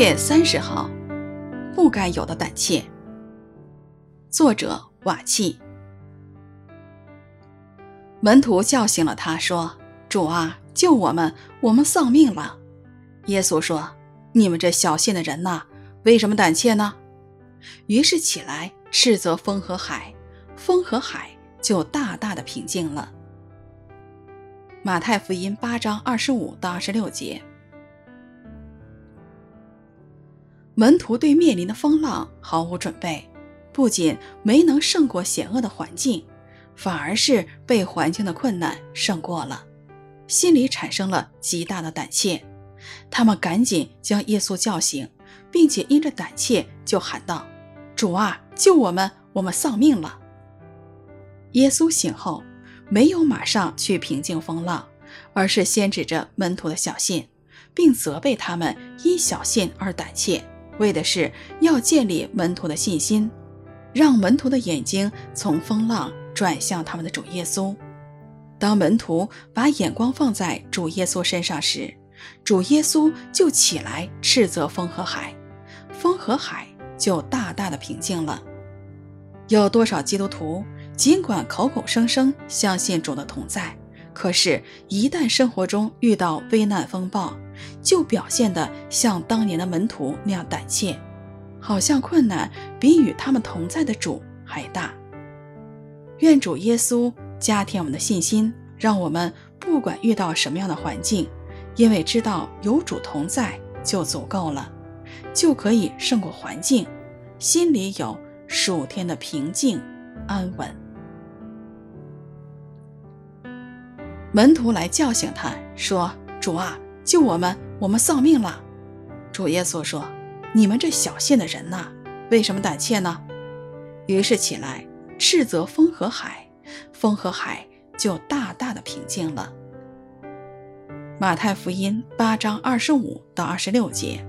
月三十号，不该有的胆怯。作者瓦器。门徒叫醒了他，说：“主啊，救我们！我们丧命了。”耶稣说：“你们这小信的人呐，为什么胆怯呢？”于是起来斥责风和海，风和海就大大的平静了。马太福音八章二十五到二十六节。门徒对面临的风浪毫无准备，不仅没能胜过险恶的环境，反而是被环境的困难胜过了，心里产生了极大的胆怯。他们赶紧将耶稣叫醒，并且因着胆怯就喊道：“主啊，救我们！我们丧命了。”耶稣醒后，没有马上去平静风浪，而是先指着门徒的小信，并责备他们因小信而胆怯。为的是要建立门徒的信心，让门徒的眼睛从风浪转向他们的主耶稣。当门徒把眼光放在主耶稣身上时，主耶稣就起来斥责风和海，风和海就大大的平静了。有多少基督徒尽管口口声声相信主的同在，可是，一旦生活中遇到危难风暴，就表现得像当年的门徒那样胆怯，好像困难比与他们同在的主还大。愿主耶稣加添我们的信心，让我们不管遇到什么样的环境，因为知道有主同在就足够了，就可以胜过环境，心里有属天的平静安稳。门徒来叫醒他，说：“主啊！”救我们！我们丧命了。主耶稣说：“你们这小信的人呐，为什么胆怯呢？”于是起来斥责风和海，风和海就大大的平静了。马太福音八章二十五到二十六节。